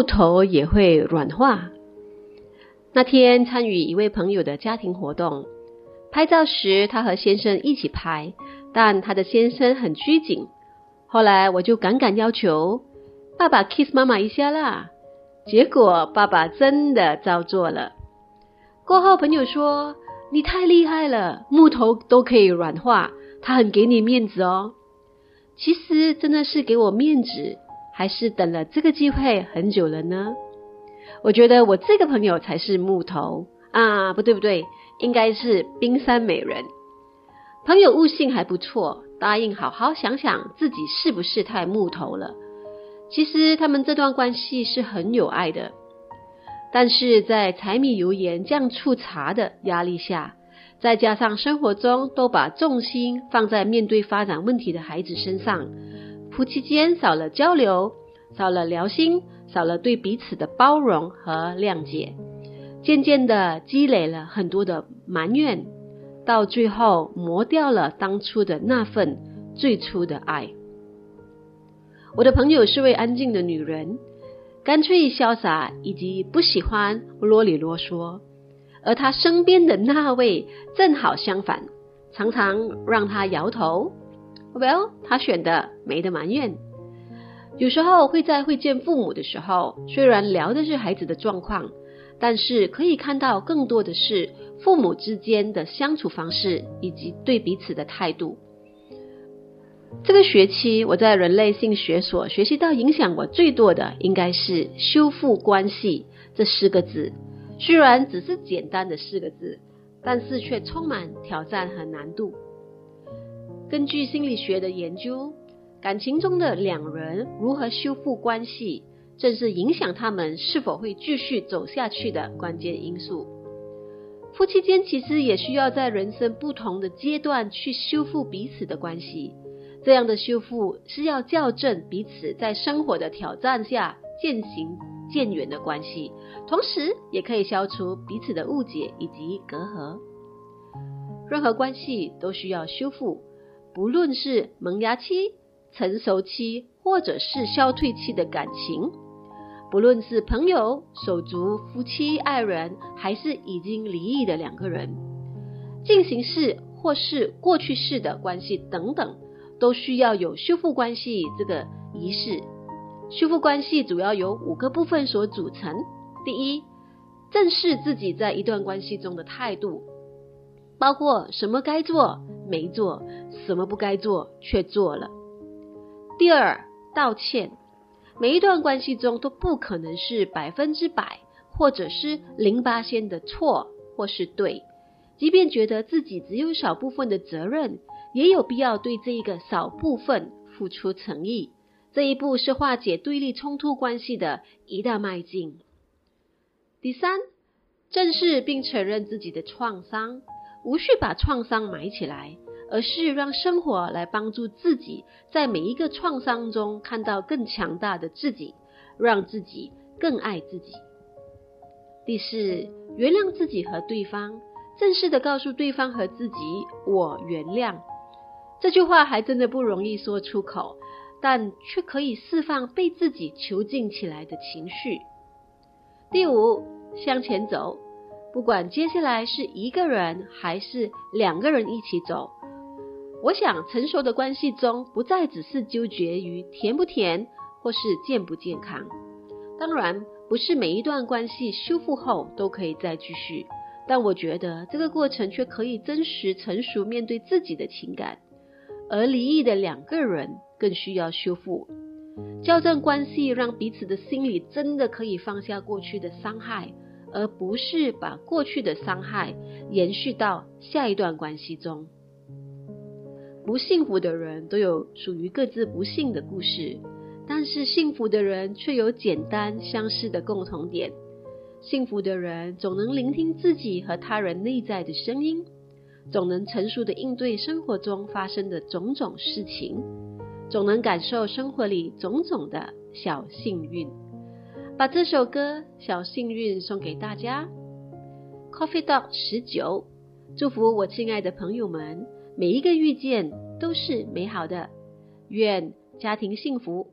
木头也会软化。那天参与一位朋友的家庭活动，拍照时他和先生一起拍，但他的先生很拘谨。后来我就赶赶要求爸爸 kiss 妈妈一下啦，结果爸爸真的照做了。过后朋友说：“你太厉害了，木头都可以软化，他很给你面子哦。”其实真的是给我面子，还是等了这个机会很久了呢？我觉得我这个朋友才是木头啊，不对不对，应该是冰山美人。朋友悟性还不错，答应好好想想自己是不是太木头了。其实他们这段关系是很有爱的，但是在柴米油盐酱醋茶的压力下，再加上生活中都把重心放在面对发展问题的孩子身上，夫妻间少了交流，少了聊心。少了对彼此的包容和谅解，渐渐的积累了很多的埋怨，到最后磨掉了当初的那份最初的爱。我的朋友是位安静的女人，干脆潇洒以及不喜欢啰里啰嗦，而她身边的那位正好相反，常常让她摇头。Well，他选的没得埋怨。有时候会在会见父母的时候，虽然聊的是孩子的状况，但是可以看到更多的是父母之间的相处方式以及对彼此的态度。这个学期我在人类性学所学习到，影响我最多的应该是“修复关系”这四个字。虽然只是简单的四个字，但是却充满挑战和难度。根据心理学的研究。感情中的两人如何修复关系，正是影响他们是否会继续走下去的关键因素。夫妻间其实也需要在人生不同的阶段去修复彼此的关系。这样的修复是要校正彼此在生活的挑战下渐行渐远的关系，同时也可以消除彼此的误解以及隔阂。任何关系都需要修复，不论是萌芽期。成熟期或者是消退期的感情，不论是朋友、手足、夫妻、爱人，还是已经离异的两个人，进行式或是过去式的关系等等，都需要有修复关系这个仪式。修复关系主要由五个部分所组成：第一，正视自己在一段关系中的态度，包括什么该做没做，什么不该做却做了。第二，道歉。每一段关系中都不可能是百分之百，或者是零八仙的错或是对。即便觉得自己只有少部分的责任，也有必要对这一个少部分付出诚意。这一步是化解对立冲突关系的一大迈进。第三，正视并承认自己的创伤，无需把创伤埋起来。而是让生活来帮助自己，在每一个创伤中看到更强大的自己，让自己更爱自己。第四，原谅自己和对方，正式的告诉对方和自己：“我原谅。”这句话还真的不容易说出口，但却可以释放被自己囚禁起来的情绪。第五，向前走，不管接下来是一个人还是两个人一起走。我想，成熟的关系中不再只是纠结于甜不甜或是健不健康。当然，不是每一段关系修复后都可以再继续，但我觉得这个过程却可以真实成熟面对自己的情感。而离异的两个人更需要修复，校正关系，让彼此的心里真的可以放下过去的伤害，而不是把过去的伤害延续到下一段关系中。不幸福的人都有属于各自不幸的故事，但是幸福的人却有简单相似的共同点。幸福的人总能聆听自己和他人内在的声音，总能成熟的应对生活中发生的种种事情，总能感受生活里种种的小幸运。把这首歌《小幸运》送给大家。Coffee Dog 十九，祝福我亲爱的朋友们。每一个遇见都是美好的，愿家庭幸福。